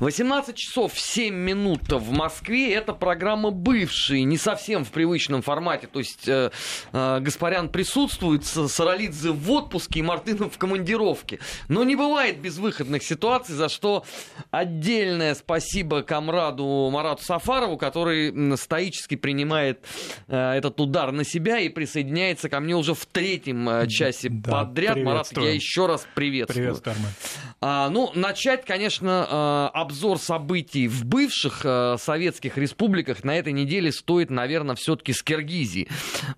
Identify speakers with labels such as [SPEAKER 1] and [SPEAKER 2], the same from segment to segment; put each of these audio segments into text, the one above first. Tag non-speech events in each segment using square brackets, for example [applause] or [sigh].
[SPEAKER 1] 18 часов 7 минут в Москве. Это программа «Бывшие», не совсем в привычном формате. То есть э, э, Гаспарян присутствует, Саралидзе в отпуске и Мартынов в командировке. Но не бывает безвыходных ситуаций, за что отдельное спасибо комраду Марату Сафарову, который стоически принимает э, этот удар на себя и присоединяется ко мне уже в третьем э, часе да, подряд. Марат, я еще раз приветствую. Приветствую, а, Ну, начать, конечно, э, обзор событий в бывших э, советских республиках на этой неделе стоит, наверное, все-таки с Киргизии.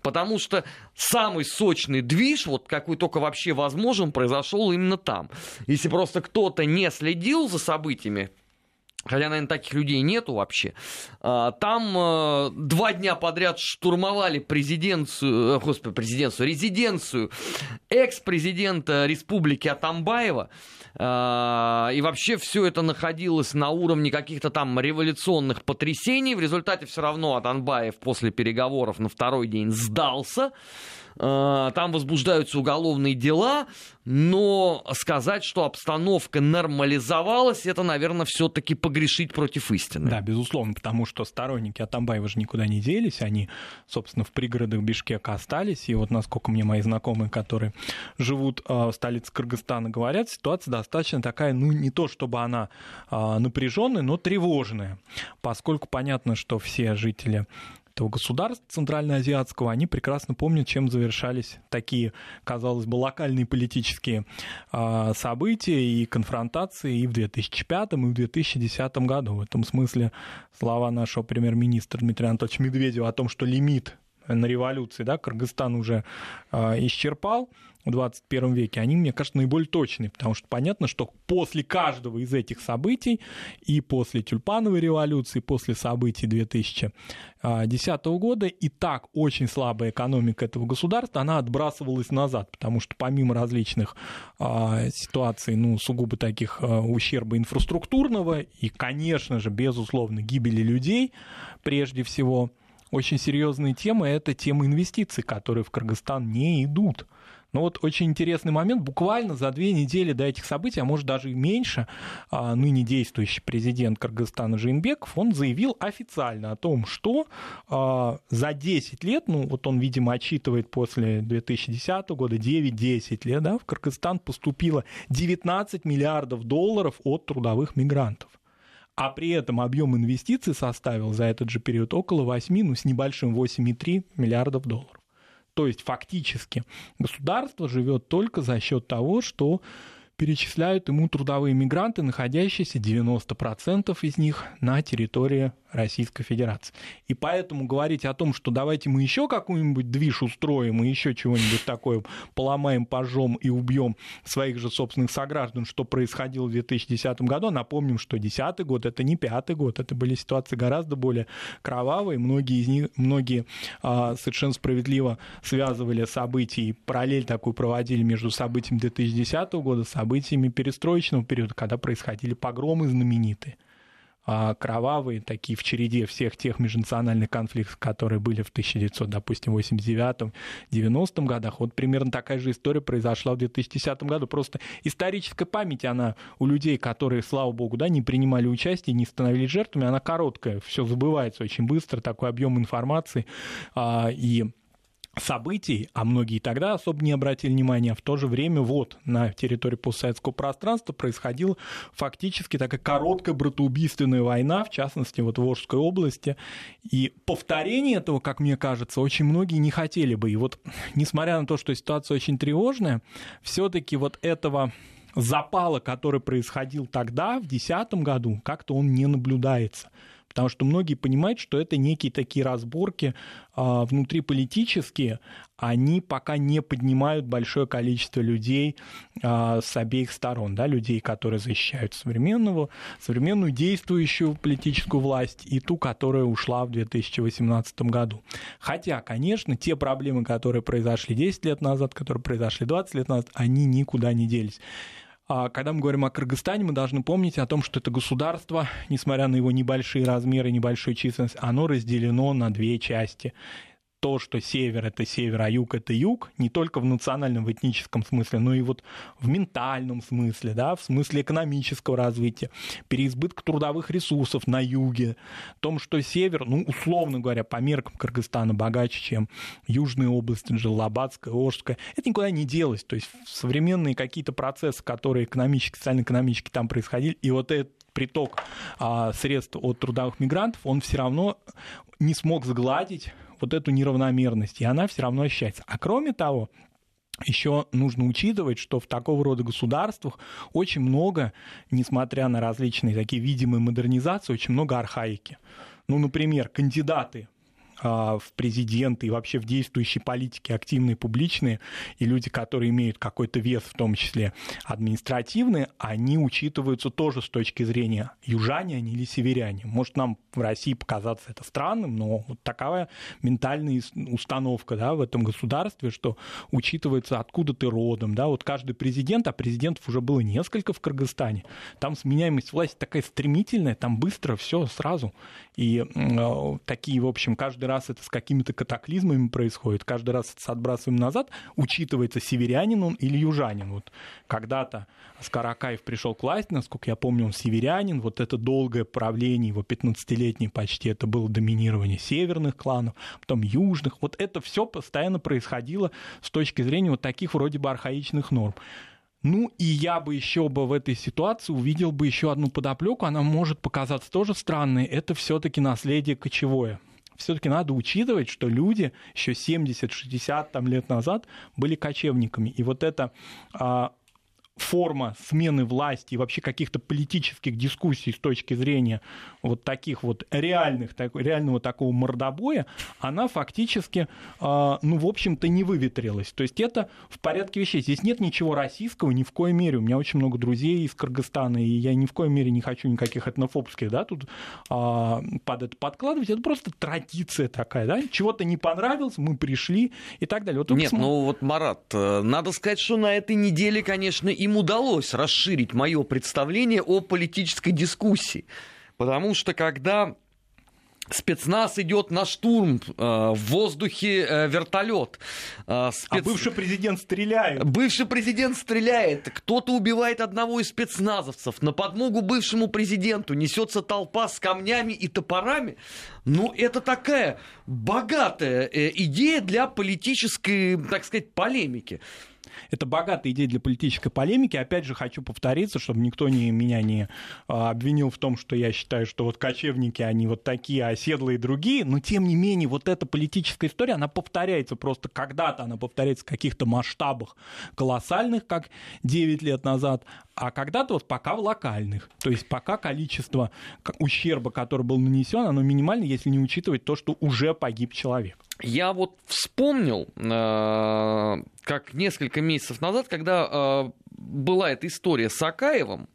[SPEAKER 1] Потому что самый сочный движ, вот какой только вообще возможен, произошел именно там. Если просто кто-то не следил за событиями, хотя, наверное, таких людей нету вообще, а, там э, два дня подряд штурмовали президенцию, э, господи, президенцию, резиденцию экс-президента республики Атамбаева, а, и вообще все это находилось на уровне каких-то там революционных потрясений. В результате все равно Атанбаев после переговоров на второй день сдался. А, там возбуждаются уголовные дела, но сказать, что обстановка нормализовалась, это, наверное, все-таки погрешить против истины.
[SPEAKER 2] Да, безусловно, потому что сторонники Атамбаева же никуда не делись, они, собственно, в пригородах Бишкека остались, и вот насколько мне мои знакомые, которые живут а, в столице Кыргызстана, говорят, ситуация достаточно такая, ну, не то чтобы она а, напряженная, но тревожная, поскольку понятно, что все жители этого государства центральноазиатского, они прекрасно помнят, чем завершались такие, казалось бы, локальные политические э, события и конфронтации и в 2005 и в 2010 году. В этом смысле слова нашего премьер-министра Дмитрия Анатольевича Медведева о том, что лимит на революции, да, Кыргызстан уже э, исчерпал, в 21 веке, они, мне кажется, наиболее точные, потому что понятно, что после каждого из этих событий, и после тюльпановой революции, после событий 2010 года, и так очень слабая экономика этого государства, она отбрасывалась назад, потому что помимо различных а, ситуаций, ну, сугубо таких а, ущерба инфраструктурного и, конечно же, безусловно, гибели людей, прежде всего, очень серьезная тема – это тема инвестиций, которые в Кыргызстан не идут. Но вот очень интересный момент, буквально за две недели до этих событий, а может даже и меньше, а, ныне действующий президент Кыргызстана Жинбеков, он заявил официально о том, что а, за 10 лет, ну вот он, видимо, отчитывает после 2010 года, 9-10 лет, да, в Кыргызстан поступило 19 миллиардов долларов от трудовых мигрантов а при этом объем инвестиций составил за этот же период около 8, ну с небольшим 8,3 миллиардов долларов. То есть фактически государство живет только за счет того, что перечисляют ему трудовые мигранты, находящиеся 90% из них на территории Российской Федерации. И поэтому говорить о том, что давайте мы еще какую-нибудь движ устроим и еще чего-нибудь такое поломаем, пожжем и убьем своих же собственных сограждан, что происходило в 2010 году. Напомним, что 2010 год это не пятый год, это были ситуации гораздо более кровавые. Многие из них, многие а, совершенно справедливо связывали события и параллель такую проводили между событиями 2010 года, событиями перестроечного периода, когда происходили погромы знаменитые. А, кровавые, такие в череде всех тех межнациональных конфликтов, которые были в 1989-90 годах. Вот примерно такая же история произошла в 2010 году. Просто историческая память, она у людей, которые, слава богу, да, не принимали участие, не становились жертвами, она короткая, все забывается очень быстро, такой объем информации а, и событий, а многие тогда особо не обратили внимания, в то же время вот на территории постсоветского пространства происходила фактически такая короткая братоубийственная война, в частности, вот в Волжской области. И повторение этого, как мне кажется, очень многие не хотели бы. И вот, несмотря на то, что ситуация очень тревожная, все-таки вот этого запала, который происходил тогда, в 2010 году, как-то он не наблюдается потому что многие понимают, что это некие такие разборки а, внутриполитические, они пока не поднимают большое количество людей а, с обеих сторон, да, людей, которые защищают современного, современную действующую политическую власть и ту, которая ушла в 2018 году. Хотя, конечно, те проблемы, которые произошли 10 лет назад, которые произошли 20 лет назад, они никуда не делись. А когда мы говорим о Кыргызстане, мы должны помнить о том, что это государство, несмотря на его небольшие размеры, небольшую численность, оно разделено на две части. То, что север это север, а юг это юг, не только в национальном, в этническом смысле, но и вот в ментальном смысле, да, в смысле экономического развития, переизбытка трудовых ресурсов на юге, в том, что север, ну, условно говоря, по меркам Кыргызстана богаче, чем южные области, Джалабадская, Ожская, это никуда не делось. То есть современные какие-то процессы, которые экономически, социально-экономически там происходили, и вот этот приток а, средств от трудовых мигрантов, он все равно не смог сгладить вот эту неравномерность, и она все равно ощущается. А кроме того, еще нужно учитывать, что в такого рода государствах очень много, несмотря на различные такие видимые модернизации, очень много архаики. Ну, например, кандидаты в президенты и вообще в действующей политике активные, публичные, и люди, которые имеют какой-то вес, в том числе административный, они учитываются тоже с точки зрения южане они или северяне. Может нам в России показаться это странным, но вот такая ментальная установка да, в этом государстве, что учитывается, откуда ты родом. Да? Вот каждый президент, а президентов уже было несколько в Кыргызстане, там сменяемость власти такая стремительная, там быстро все сразу. И э, такие, в общем, каждый раз это с какими-то катаклизмами происходит, каждый раз это с отбрасываем назад, учитывается северянин он или южанин. Вот когда-то Скаракаев пришел к власти, насколько я помню, он северянин, вот это долгое правление его 15-летнее почти, это было доминирование северных кланов, потом южных, вот это все постоянно происходило с точки зрения вот таких вроде бы архаичных норм. Ну и я бы еще бы в этой ситуации увидел бы еще одну подоплеку, она может показаться тоже странной, это все-таки наследие кочевое все-таки надо учитывать, что люди еще 70-60 там, лет назад были кочевниками. И вот это а, форма смены власти и вообще каких-то политических дискуссий с точки зрения вот таких вот реальных, так, реального такого мордобоя, она фактически, э, ну, в общем-то, не выветрилась. То есть это в порядке вещей. Здесь нет ничего российского ни в коей мере. У меня очень много друзей из Кыргызстана, и я ни в коей мере не хочу никаких этнофобских, да, тут э, под это подкладывать. Это просто традиция такая, да, чего-то не понравилось, мы пришли и так далее.
[SPEAKER 1] Вот нет, ну вот, Марат, э, надо сказать, что на этой неделе, конечно, и им удалось расширить мое представление о политической дискуссии. Потому что когда Спецназ идет на штурм, э, в воздухе э, вертолет.
[SPEAKER 2] Э, спец... А бывший президент стреляет.
[SPEAKER 1] Бывший президент стреляет. Кто-то убивает одного из спецназовцев. На подмогу бывшему президенту несется толпа с камнями и топорами. Ну, это такая богатая идея для политической, так сказать, полемики.
[SPEAKER 2] Это богатая идея для политической полемики. Опять же, хочу повториться, чтобы никто не, меня не а, обвинил в том, что я считаю, что вот кочевники, они вот такие, а оседлые другие. Но, тем не менее, вот эта политическая история, она повторяется просто когда-то, она повторяется в каких-то масштабах колоссальных, как 9 лет назад, а когда-то вот пока в локальных. То есть пока количество ущерба, который был нанесен, оно минимально, если не учитывать то, что уже погиб человек.
[SPEAKER 1] Я вот вспомнил, э, как несколько месяцев назад, когда э, была эта история с Акаевым,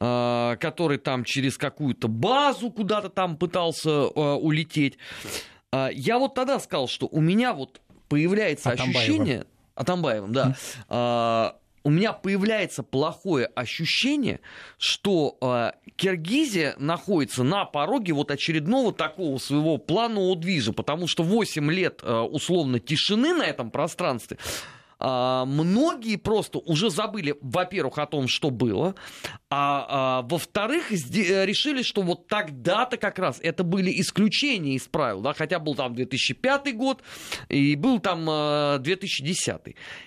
[SPEAKER 1] э, который там через какую-то базу куда-то там пытался улететь. Я вот тогда сказал, что у меня вот появляется Атамбаева. ощущение... Атамбаевым, да у меня появляется плохое ощущение, что э, Киргизия находится на пороге вот очередного такого своего планового движа, потому что 8 лет э, условно тишины на этом пространстве многие просто уже забыли, во-первых, о том, что было, а, а во-вторых, решили, что вот тогда-то как раз это были исключения из правил, да, хотя был там 2005 год и был там 2010. А,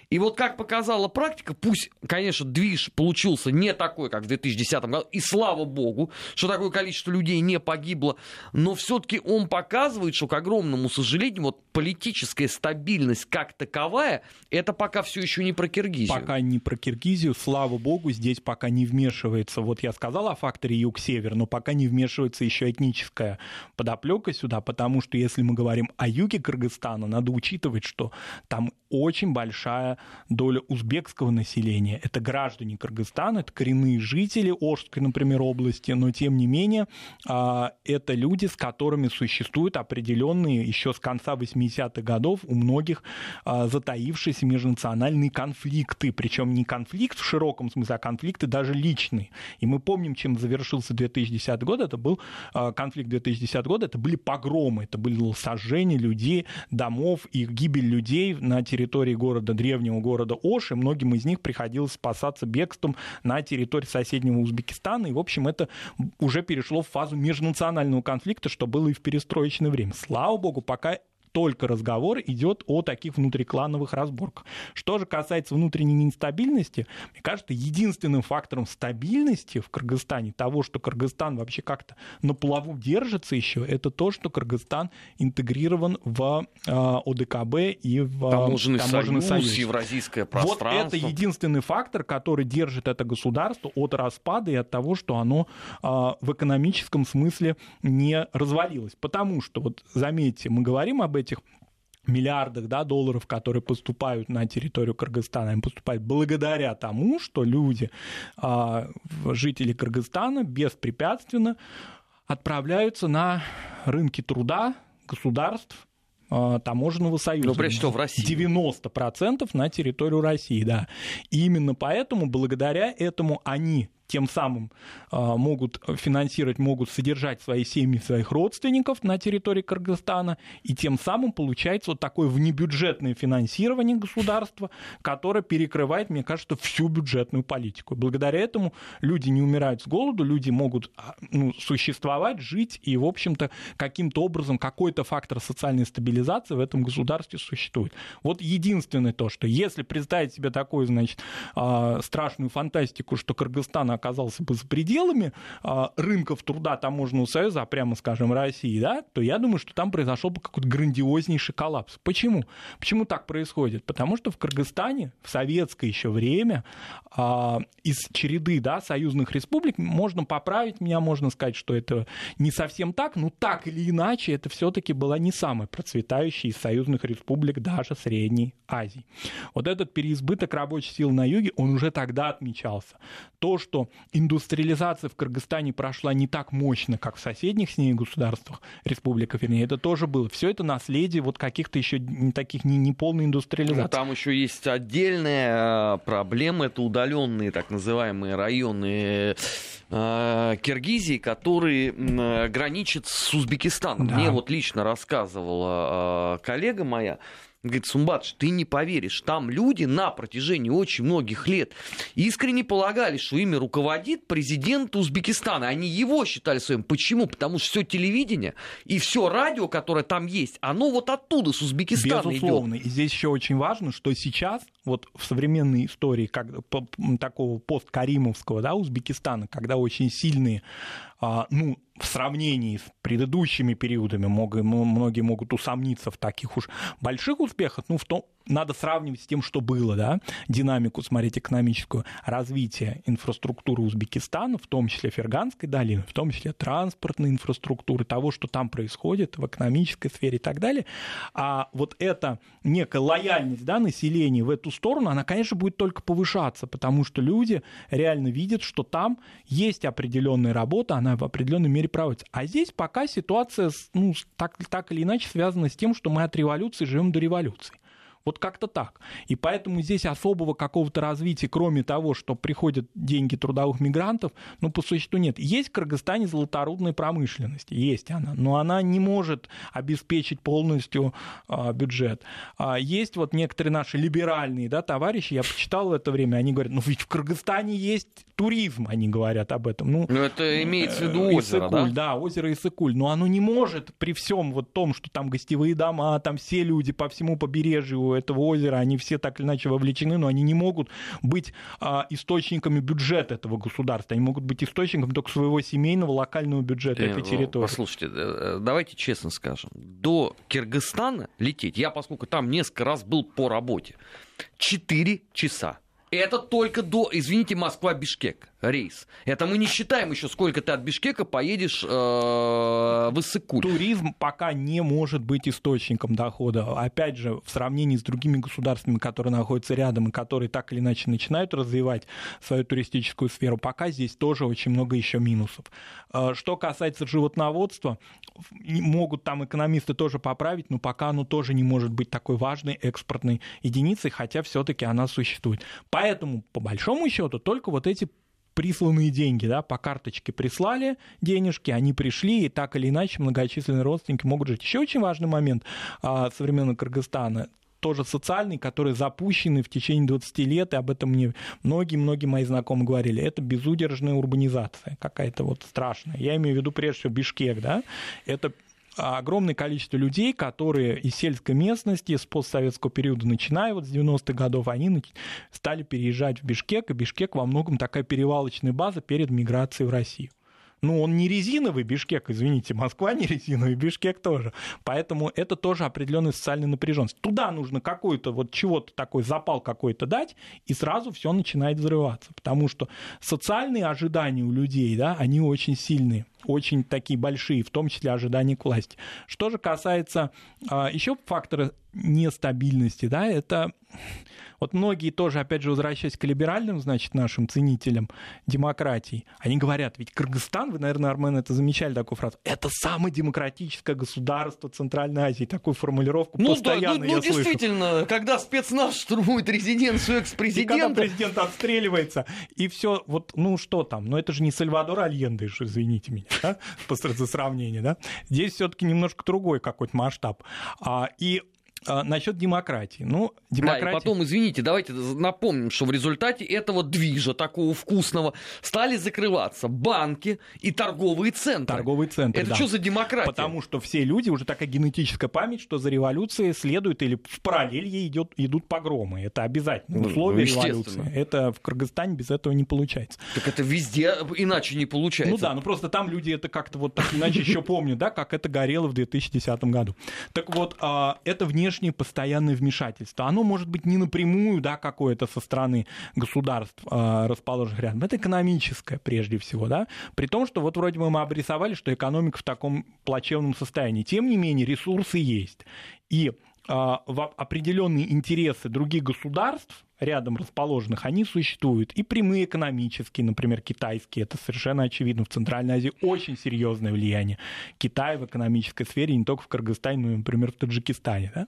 [SPEAKER 1] и вот как показала практика, пусть, конечно, движ получился не такой, как в 2010 году, и слава богу, что такое количество людей не погибло, но все-таки он показывает, что, к огромному сожалению, вот политическая стабильность как таковая, это пока все еще не про Киргизию.
[SPEAKER 2] Пока не про Киргизию, слава богу, здесь пока не вмешивается. Вот я сказал о факторе юг-север, но пока не вмешивается еще этническая подоплека сюда, потому что если мы говорим о юге Кыргызстана, надо учитывать, что там очень большая доля узбекского населения. Это граждане Кыргызстана, это коренные жители Ожской, например, области, но тем не менее а, это люди, с которыми существуют определенные еще с конца 80-х годов у многих а, затаившиеся между межнациональные конфликты, причем не конфликт в широком смысле, а конфликты даже личные. И мы помним, чем завершился 2010 год, это был а, конфликт 2010 года, это были погромы, это были сожжения людей, домов и гибель людей на территории города, древнего города Ош, и многим из них приходилось спасаться бегством на территории соседнего Узбекистана, и, в общем, это уже перешло в фазу межнационального конфликта, что было и в перестроечное время. Слава богу, пока только разговор идет о таких внутриклановых разборках. Что же касается внутренней нестабильности, мне кажется, единственным фактором стабильности в Кыргызстане, того, что Кыргызстан вообще как-то на плаву держится еще, это то, что Кыргызстан интегрирован в э, ОДКБ и в
[SPEAKER 1] таможенный, таможенный союз, союз, евразийское пространство.
[SPEAKER 2] Вот это единственный фактор, который держит это государство от распада и от того, что оно э, в экономическом смысле не развалилось. Потому что, вот заметьте, мы говорим об этих миллиардах да, долларов, которые поступают на территорию Кыргызстана, они поступают благодаря тому, что люди, а, жители Кыргызстана беспрепятственно отправляются на рынки труда государств, а, таможенного союза. Ну,
[SPEAKER 1] прежде всего в России.
[SPEAKER 2] 90% на территорию России, да. И именно поэтому, благодаря этому они тем самым а, могут финансировать, могут содержать свои семьи, своих родственников на территории Кыргызстана, и тем самым получается вот такое внебюджетное финансирование государства, которое перекрывает, мне кажется, всю бюджетную политику. Благодаря этому люди не умирают с голоду, люди могут а, ну, существовать, жить, и, в общем-то, каким-то образом какой-то фактор социальной стабилизации в этом государстве существует. Вот единственное то, что если представить себе такую, значит, а, страшную фантастику, что Кыргызстан оказался бы за пределами а, рынков труда таможенного союза, а прямо скажем, России, да, то я думаю, что там произошел бы какой-то грандиознейший коллапс. Почему? Почему так происходит? Потому что в Кыргызстане в советское еще время а, из череды да, союзных республик можно поправить меня, можно сказать, что это не совсем так, но так или иначе это все-таки была не самая процветающая из союзных республик даже Средней Азии. Вот этот переизбыток рабочей силы на юге, он уже тогда отмечался. То, что индустриализация в Кыргызстане прошла не так мощно, как в соседних с ней государствах, республиках, вернее, это тоже было. Все это наследие вот каких-то еще не таких не, не полной индустриализации. Но
[SPEAKER 1] там еще есть отдельная э, проблема, это удаленные так называемые районы э, Киргизии, которые граничат с Узбекистаном. Да. Мне вот лично рассказывала э, коллега моя, Говорит, Сумбатш, ты не поверишь, там люди на протяжении очень многих лет искренне полагали, что ими руководит президент Узбекистана. Они его считали своим. Почему? Потому что все телевидение и все радио, которое там есть, оно вот оттуда, с Узбекистана
[SPEAKER 2] Безусловно.
[SPEAKER 1] идет.
[SPEAKER 2] И здесь еще очень важно, что сейчас, вот в современной истории как, такого посткаримовского да, Узбекистана, когда очень сильные а, ну, в сравнении с предыдущими периодами многие могут усомниться в таких уж больших успехах, ну, в том, надо сравнивать с тем, что было, да, динамику смотреть экономическую развития инфраструктуры Узбекистана, в том числе Ферганской долины, в том числе транспортной инфраструктуры, того, что там происходит в экономической сфере и так далее. А вот эта некая лояльность да, населения в эту сторону, она, конечно, будет только повышаться, потому что люди реально видят, что там есть определенная работа, она в определенной мере проводится. А здесь пока ситуация ну, так, так или иначе связана с тем, что мы от революции живем до революции. Вот как-то так. И поэтому здесь особого какого-то развития, кроме того, что приходят деньги трудовых мигрантов, ну, по существу нет. Есть в Кыргызстане золоторудная промышленность, есть она, но она не может обеспечить полностью а, бюджет. А, есть вот некоторые наши либеральные да, товарищи, я почитал в это время, они говорят, ну, ведь в Кыргызстане есть туризм, они говорят об этом. Ну,
[SPEAKER 1] но это имеется в виду озеро,
[SPEAKER 2] Исыкуль,
[SPEAKER 1] да?
[SPEAKER 2] Да, озеро Исыкуль, но оно не может при всем вот том, что там гостевые дома, там все люди по всему побережью этого озера, они все так или иначе вовлечены, но они не могут быть а, источниками бюджета этого государства. Они могут быть источником только своего семейного локального бюджета э, этой территории.
[SPEAKER 1] Послушайте, э, давайте честно скажем, до Киргизстана лететь, я поскольку там несколько раз был по работе, 4 часа. Это только до, извините, Москва-Бишкек. Рейс. Это мы не считаем еще, сколько ты от Бишкека поедешь э, в Иссык-Куль.
[SPEAKER 2] Туризм пока не может быть источником дохода. Опять же, в сравнении с другими государствами, которые находятся рядом и которые так или иначе начинают развивать свою туристическую сферу, пока здесь тоже очень много еще минусов. Э, что касается животноводства, могут там экономисты тоже поправить, но пока оно тоже не может быть такой важной экспортной единицей, хотя все-таки она существует. Поэтому, по большому счету, только вот эти присланные деньги, да, по карточке прислали денежки, они пришли, и так или иначе многочисленные родственники могут жить. Еще очень важный момент а, современного Кыргызстана тоже социальный, который запущенный в течение 20 лет, и об этом мне многие-многие мои знакомые говорили, это безудержная урбанизация какая-то вот страшная. Я имею в виду прежде всего Бишкек, да, это огромное количество людей, которые из сельской местности с постсоветского периода, начиная вот с 90-х годов, они стали переезжать в Бишкек, и Бишкек во многом такая перевалочная база перед миграцией в Россию. Ну, он не резиновый Бишкек, извините, Москва не резиновый, Бишкек тоже. Поэтому это тоже определенная социальная напряженность. Туда нужно какой-то вот чего-то такой запал какой-то дать, и сразу все начинает взрываться. Потому что социальные ожидания у людей, да, они очень сильные очень такие большие, в том числе ожидания к власти. Что же касается а, еще фактора нестабильности, да, это вот многие тоже, опять же, возвращаясь к либеральным, значит, нашим ценителям демократии, они говорят, ведь Кыргызстан, вы, наверное, Армен, это замечали такую фразу, это самое демократическое государство Центральной Азии. Такую формулировку ну, постоянно да, ну,
[SPEAKER 1] я ну, слышу. действительно, когда спецназ штурмует резиденцию экс-президента... И
[SPEAKER 2] когда президент отстреливается, и все, вот, ну что там, ну это же не Сальвадор Альенде, извините меня, да, [laughs] по сравнению, да. Здесь все-таки немножко другой какой-то масштаб. А, и а, насчет демократии. Ну, демократия...
[SPEAKER 1] Да, и потом, извините, давайте напомним, что в результате этого движа такого вкусного стали закрываться банки и торговые центры.
[SPEAKER 2] Торговые центры,
[SPEAKER 1] Это
[SPEAKER 2] да.
[SPEAKER 1] что за демократия?
[SPEAKER 2] Потому что все люди, уже такая генетическая память, что за революцией следует или в параллель ей идет, идут погромы. Это обязательно ну, условие ну, революции. Это в Кыргызстане без этого не получается.
[SPEAKER 1] Так это везде иначе не получается.
[SPEAKER 2] Ну да, ну просто там люди это как-то вот так иначе еще помнят, да, как это горело в 2010 году. Так вот, а, это внешне внешнее постоянное вмешательство. Оно может быть не напрямую, да, какое-то со стороны государств, э, расположенных рядом. Это экономическое прежде всего, да. При том, что вот вроде бы мы обрисовали, что экономика в таком плачевном состоянии. Тем не менее, ресурсы есть. И а, в определенные интересы других государств, рядом расположенных, они существуют. И прямые экономические, например, китайские, это совершенно очевидно. В Центральной Азии очень серьезное влияние Китая в экономической сфере, не только в Кыргызстане, но и, например, в Таджикистане. Да?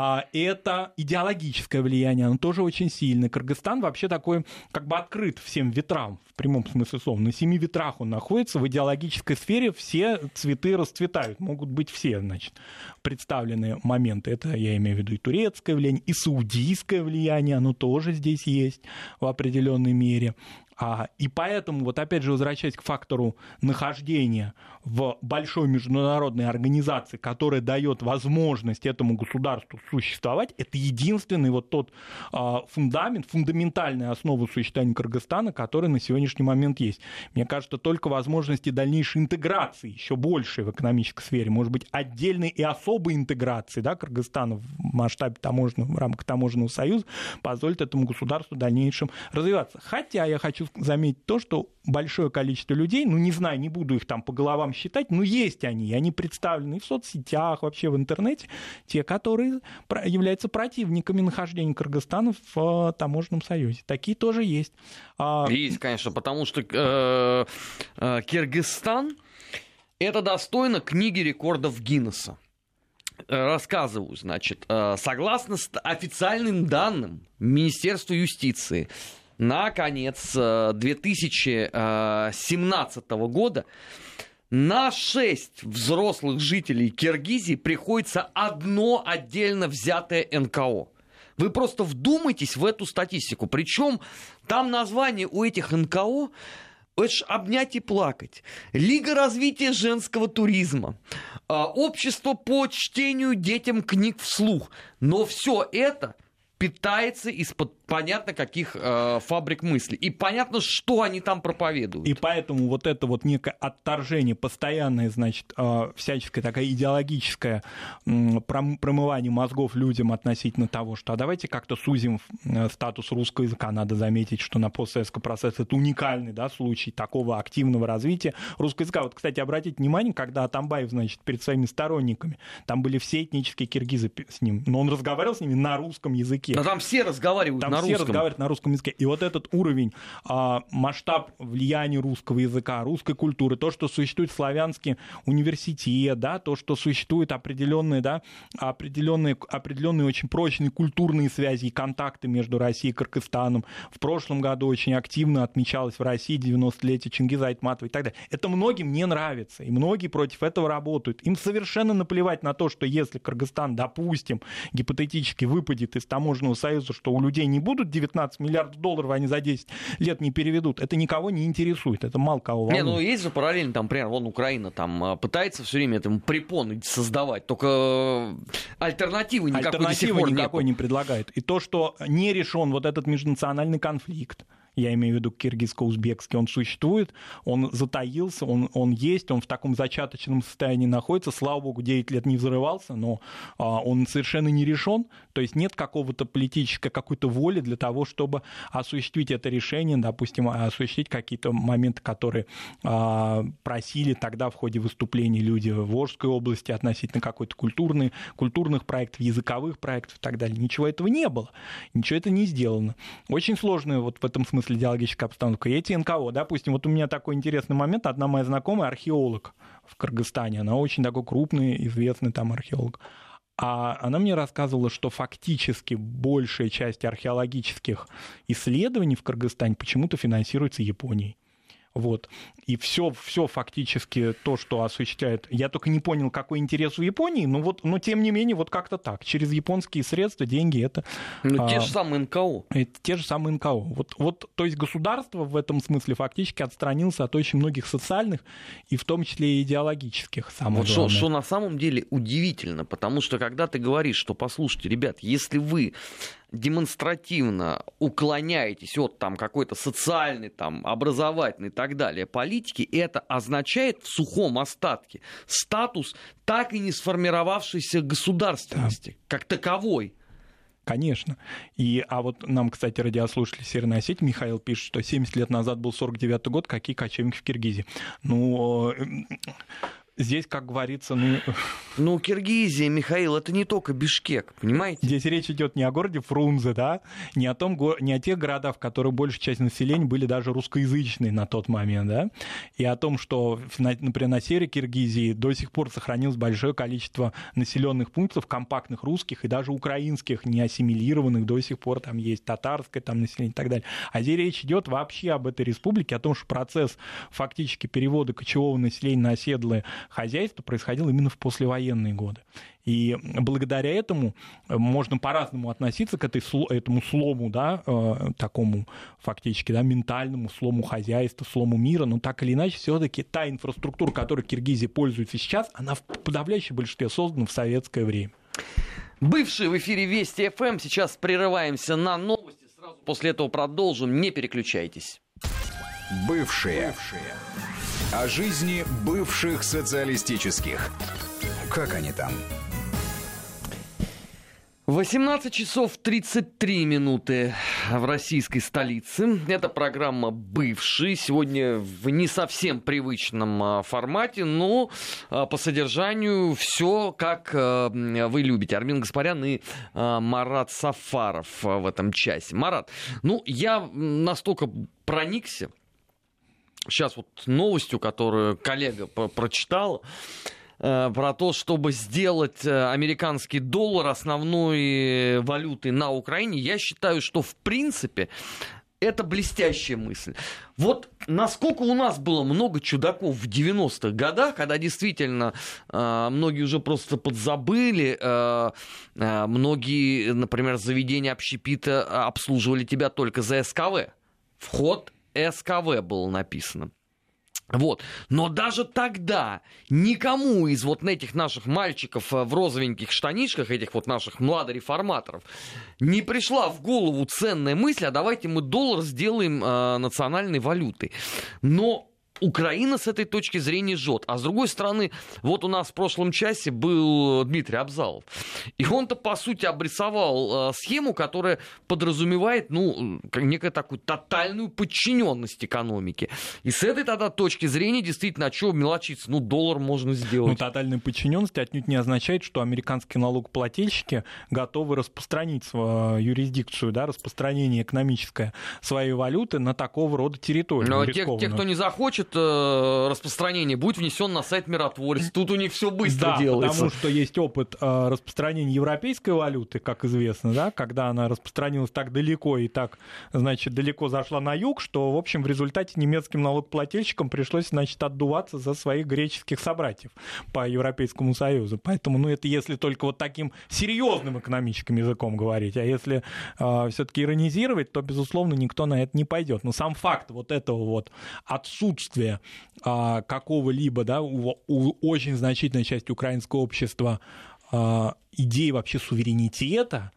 [SPEAKER 2] А это идеологическое влияние, оно тоже очень сильное. Кыргызстан вообще такой, как бы открыт всем ветрам, в прямом смысле слова. На семи ветрах он находится, в идеологической сфере все цветы расцветают, могут быть все, значит, представленные моменты. Это я имею в виду и турецкое влияние, и саудийское влияние, оно тоже здесь есть в определенной мере. А, и поэтому, вот опять же, возвращаясь к фактору нахождения в большой международной организации, которая дает возможность этому государству существовать, это единственный вот тот а, фундамент, фундаментальная основа существования Кыргызстана, который на сегодняшний момент есть. Мне кажется, только возможности дальнейшей интеграции, еще большей в экономической сфере, может быть, отдельной и особой интеграции да, Кыргызстана в масштабе таможенного, в рамках таможенного союза позволит этому государству в дальнейшем развиваться. Хотя я хочу заметить то, что большое количество людей, ну не знаю, не буду их там по головам считать, но есть они, они представлены в соцсетях, вообще в интернете, те, которые являются противниками нахождения Кыргызстана в э, таможенном союзе. Такие тоже есть.
[SPEAKER 1] А, есть, конечно, потому что э, э, Киргизстан это достойно книги рекордов Гиннесса рассказываю, значит, согласно официальным данным Министерства юстиции, на конец 2017 э, года на 6 взрослых жителей Киргизии приходится одно отдельно взятое НКО. Вы просто вдумайтесь в эту статистику. Причем там название у этих НКО это ж обнять и плакать. Лига развития женского туризма. Э, общество по чтению детям книг вслух. Но все это питается из-под понятно, каких э, фабрик мысли. И понятно, что они там проповедуют.
[SPEAKER 2] И поэтому вот это вот некое отторжение, постоянное, значит, э, всяческая такая идеологическая э, промывание мозгов людям относительно того, что а давайте как-то сузим э, статус русского языка. Надо заметить, что на постсоветском процессе это уникальный да, случай такого активного развития русского языка. Вот, кстати, обратите внимание, когда Атамбаев, значит, перед своими сторонниками, там были все этнические киргизы с ним, но он разговаривал с ними на русском языке.
[SPEAKER 1] Но там все разговаривают
[SPEAKER 2] там
[SPEAKER 1] на
[SPEAKER 2] все
[SPEAKER 1] русском.
[SPEAKER 2] разговаривают на русском языке. И вот этот уровень, а, масштаб влияния русского языка, русской культуры, то, что существует славянский университет, да, то, что существует определенные, да, определенные, определенные очень прочные культурные связи и контакты между Россией и Кыргызстаном. В прошлом году очень активно отмечалось в России 90-летие Чингиза Айтматова и так далее. Это многим не нравится, и многие против этого работают. Им совершенно наплевать на то, что если Кыргызстан, допустим, гипотетически выпадет из таможенного союза, что у людей не будут 19 миллиардов долларов, они за 10 лет не переведут. Это никого не интересует, это мало кого волнует.
[SPEAKER 1] Не, ну есть же параллельно, там, например, вон Украина там а, пытается все время этому препоны создавать, только э, альтернативы никакой
[SPEAKER 2] Альтернативы никакой
[SPEAKER 1] нету.
[SPEAKER 2] не предлагают. И то, что не решен вот этот межнациональный конфликт, я имею в виду киргизско-узбекский, он существует, он затаился, он, он есть, он в таком зачаточном состоянии находится. Слава богу, 9 лет не взрывался, но а, он совершенно не решен. То есть нет какого-то политической какой-то воли для того, чтобы осуществить это решение, допустим, осуществить какие-то моменты, которые а, просили тогда в ходе выступлений люди в Волжской области относительно какой-то культурной, культурных проектов, языковых проектов и так далее. Ничего этого не было, ничего это не сделано. Очень сложно вот в этом смысле идеологическая обстановка. И эти НКО, допустим, вот у меня такой интересный момент, одна моя знакомая археолог в Кыргызстане, она очень такой крупный, известный там археолог. А она мне рассказывала, что фактически большая часть археологических исследований в Кыргызстане почему-то финансируется Японией. Вот. И все, все фактически то, что осуществляет... Я только не понял, какой интерес у Японии, но, вот, но тем не менее вот как-то так. Через японские средства деньги это...
[SPEAKER 1] Ну,
[SPEAKER 2] а,
[SPEAKER 1] те же самые НКО.
[SPEAKER 2] Это те же самые НКО. Вот, вот, то есть государство в этом смысле фактически отстранился от очень многих социальных и в том числе и идеологических. Самое
[SPEAKER 1] Вот
[SPEAKER 2] главное.
[SPEAKER 1] что на самом деле удивительно, потому что когда ты говоришь, что, послушайте, ребят, если вы демонстративно уклоняетесь от там какой-то социальной, там, образовательной и так далее политики, это означает в сухом остатке статус так и не сформировавшейся государственности, как таковой.
[SPEAKER 2] Конечно. И, а вот нам, кстати, радиослушатель Северной Осетии Михаил пишет, что 70 лет назад был 49 год, какие кочевники в Киргизии. Ну, э, здесь, как говорится, ну...
[SPEAKER 1] Ну, Киргизия, Михаил, это не только Бишкек, понимаете?
[SPEAKER 2] Здесь речь идет не о городе Фрунзе, да, не о, том, не о тех городах, в которых большая часть населения были даже русскоязычные на тот момент, да, и о том, что, например, на севере Киргизии до сих пор сохранилось большое количество населенных пунктов, компактных русских и даже украинских, не ассимилированных, до сих пор там есть татарское там население и так далее. А здесь речь идет вообще об этой республике, о том, что процесс фактически перевода кочевого населения на оседлые хозяйства происходило именно в послевоенные годы. И благодаря этому можно по-разному относиться к этой, этому слому, да, э, такому фактически да, ментальному слому хозяйства, слому мира, но так или иначе все-таки та инфраструктура, которой Киргизия пользуется сейчас, она в подавляющем большинстве создана в советское время.
[SPEAKER 1] Бывший в эфире Вести ФМ. Сейчас прерываемся на новости. Сразу после этого продолжим. Не переключайтесь.
[SPEAKER 3] Бывшие. Бывшие. О жизни бывших социалистических. Как они там?
[SPEAKER 1] 18 часов 33 минуты в российской столице. Это программа «Бывший». Сегодня в не совсем привычном а, формате, но а, по содержанию все как а, вы любите. Армин Гаспарян и Марат Сафаров в этом часе. Марат, ну я настолько проникся сейчас вот новостью, которую коллега прочитал, про то, чтобы сделать американский доллар основной валютой на Украине, я считаю, что в принципе это блестящая мысль. Вот насколько у нас было много чудаков в 90-х годах, когда действительно э, многие уже просто подзабыли, э, э, многие, например, заведения общепита обслуживали тебя только за СКВ. Вход СКВ было написано. Вот. Но даже тогда никому из вот этих наших мальчиков э, в розовеньких штанишках, этих вот наших младореформаторов, не пришла в голову ценная мысль, а давайте мы доллар сделаем э, национальной валютой. Но Украина с этой точки зрения жжет. А с другой стороны, вот у нас в прошлом часе был Дмитрий Абзалов. И он-то, по сути, обрисовал э, схему, которая подразумевает, ну, некую такую тотальную подчиненность экономике. И с этой тогда точки зрения, действительно, а чего мелочиться? Ну, доллар можно сделать. Ну,
[SPEAKER 2] тотальная подчиненность отнюдь не означает, что американские налогоплательщики готовы распространить свою юрисдикцию, да, распространение экономическое своей валюты на такого рода территорию.
[SPEAKER 1] Но те, те, кто не захочет, будет э, распространение, будет внесен на сайт миротворец. Тут у них все быстро
[SPEAKER 2] да,
[SPEAKER 1] делается.
[SPEAKER 2] Потому что есть опыт э, распространения европейской валюты, как известно, да, когда она распространилась так далеко и так, значит, далеко зашла на юг, что, в общем, в результате немецким налогоплательщикам пришлось, значит, отдуваться за своих греческих собратьев по Европейскому Союзу. Поэтому, ну, это если только вот таким серьезным экономическим языком говорить, а если э, все-таки иронизировать, то, безусловно, никто на это не пойдет. Но сам факт вот этого вот отсутствия отсутствие а, какого-либо, да, у, у очень значительной части украинского общества а, идеи вообще суверенитета,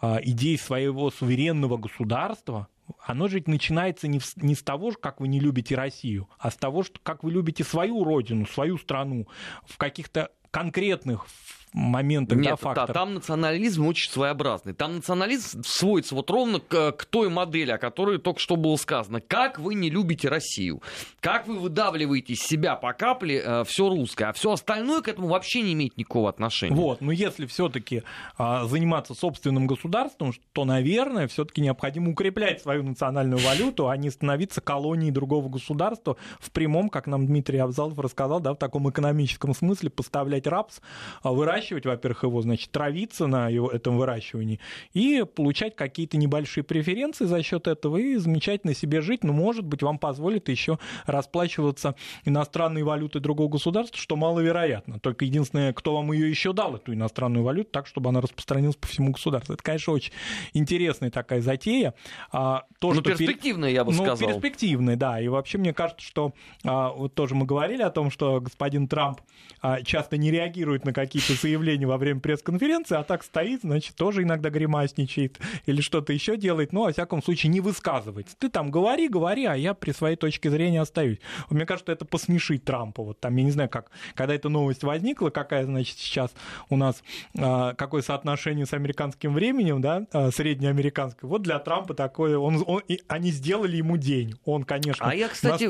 [SPEAKER 2] а, идеи своего суверенного государства, оно же начинается не, в, не с того, как вы не любите Россию, а с того, что, как вы любите свою родину, свою страну в каких-то конкретных моментах,
[SPEAKER 1] Нет, да,
[SPEAKER 2] факторах.
[SPEAKER 1] Да, там национализм очень своеобразный. Там национализм сводится вот ровно к, к той модели, о которой только что было сказано. Как вы не любите Россию? Как вы выдавливаете из себя по капле э, все русское, а все остальное к этому вообще не имеет никакого отношения.
[SPEAKER 2] Вот, но если все-таки э, заниматься собственным государством, то, наверное, все-таки необходимо укреплять свою национальную валюту, а не становиться колонией другого государства в прямом, как нам Дмитрий Абзалов рассказал, да, в таком экономическом смысле поставлять рапс, а выращивать выращивать, во-первых, его, значит, травиться на его, этом выращивании и получать какие-то небольшие преференции за счет этого и замечательно себе жить, но, может быть, вам позволит еще расплачиваться иностранной валютой другого государства, что маловероятно. Только единственное, кто вам ее еще дал, эту иностранную валюту, так, чтобы она распространилась по всему государству. Это, конечно, очень интересная такая затея.
[SPEAKER 1] А, то, ну, перспективная, пер... я бы
[SPEAKER 2] ну,
[SPEAKER 1] сказал.
[SPEAKER 2] перспективная, да. И вообще, мне кажется, что а, вот тоже мы говорили о том, что господин Трамп а, часто не реагирует на какие-то заявление во время пресс-конференции, а так стоит, значит, тоже иногда гримасничает или что-то еще делает, но, во всяком случае, не высказывается. Ты там говори, говори, а я при своей точке зрения остаюсь. Мне кажется, это посмешит Трампа. Вот там, я не знаю, как, когда эта новость возникла, какая, значит, сейчас у нас, а, какое соотношение с американским временем, да, а, среднеамериканское. Вот для Трампа такое, он, он, они сделали ему день. Он, конечно,
[SPEAKER 1] А я, кстати,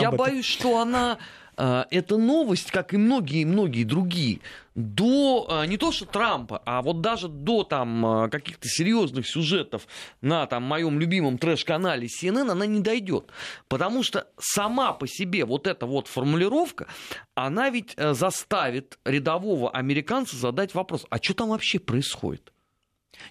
[SPEAKER 1] я боюсь, что она эта новость, как и многие-многие другие, до а, не то что Трампа, а вот даже до там а, каких-то серьезных сюжетов на там моем любимом трэш-канале CNN она не дойдет, потому что сама по себе вот эта вот формулировка, она ведь э, заставит рядового американца задать вопрос, а что там вообще происходит?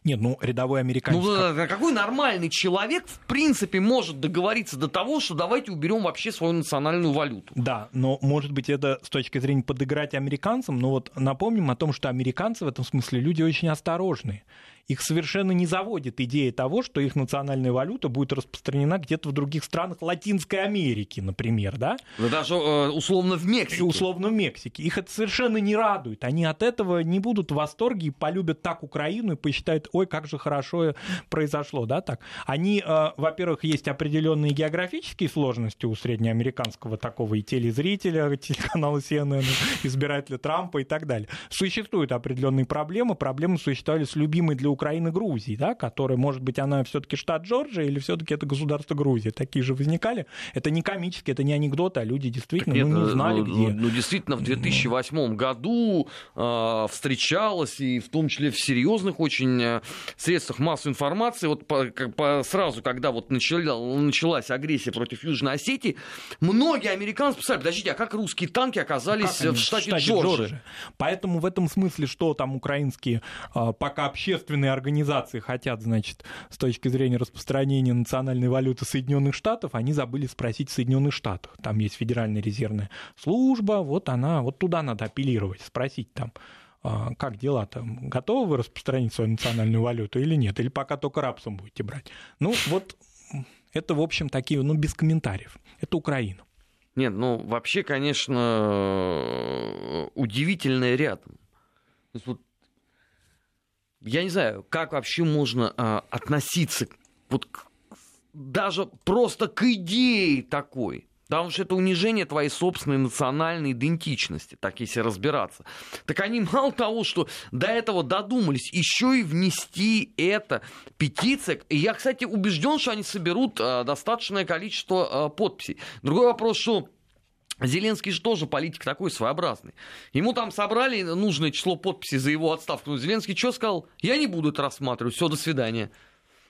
[SPEAKER 2] Нет, ну рядовой американец. Ну,
[SPEAKER 1] как... какой нормальный человек, в принципе, может договориться до того, что давайте уберем вообще свою национальную валюту?
[SPEAKER 2] Да, но может быть это с точки зрения подыграть американцам, но вот напомним о том, что американцы в этом смысле люди очень осторожные их совершенно не заводит идея того, что их национальная валюта будет распространена где-то в других странах Латинской Америки, например, да?
[SPEAKER 1] Да даже э, условно в Мексике.
[SPEAKER 2] Условно в Мексике. Их это совершенно не радует. Они от этого не будут в восторге и полюбят так Украину и посчитают, ой, как же хорошо произошло, да, так. Они, э, во-первых, есть определенные географические сложности у среднеамериканского такого и телезрителя, телеканала CNN, избирателя Трампа и так далее. Существуют определенные проблемы. Проблемы существовали с любимой для Украины Грузии, да, которая, может быть, она все-таки штат Джорджия или все-таки это государство Грузия. Такие же возникали. Это не комические, это не анекдоты, а люди действительно нет, ну, не знали,
[SPEAKER 1] ну,
[SPEAKER 2] где.
[SPEAKER 1] Ну, действительно, в 2008 году э, встречалась, и в том числе в серьезных очень э, средствах массовой информации, вот по, по, сразу, когда вот начала, началась агрессия против Южной Осетии, многие американцы писали, подождите, а как русские танки оказались как в штате, в штате Джорджия? Джорджия?
[SPEAKER 2] Поэтому в этом смысле, что там украинские э, пока общественные общественные организации хотят, значит, с точки зрения распространения национальной валюты Соединенных Штатов, они забыли спросить в Соединенных Штатах. Там есть Федеральная резервная служба, вот она, вот туда надо апеллировать, спросить там, а, как дела там, готовы вы распространить свою национальную валюту или нет, или пока только рапсом будете брать. Ну, вот это, в общем, такие, ну, без комментариев. Это Украина.
[SPEAKER 1] Нет, ну вообще, конечно, удивительное рядом. То есть вот, я не знаю, как вообще можно а, относиться вот к, даже просто к идее такой. Потому что это унижение твоей собственной национальной идентичности, так если разбираться. Так они [laughs] мало того, что до этого додумались, еще и внести это петиция. И я, кстати, убежден, что они соберут э, достаточное количество э, подписей. Другой вопрос, что Зеленский же тоже политик такой своеобразный. Ему там собрали нужное число подписей за его отставку. Но Зеленский что сказал? Я не буду это рассматривать. Все, до свидания.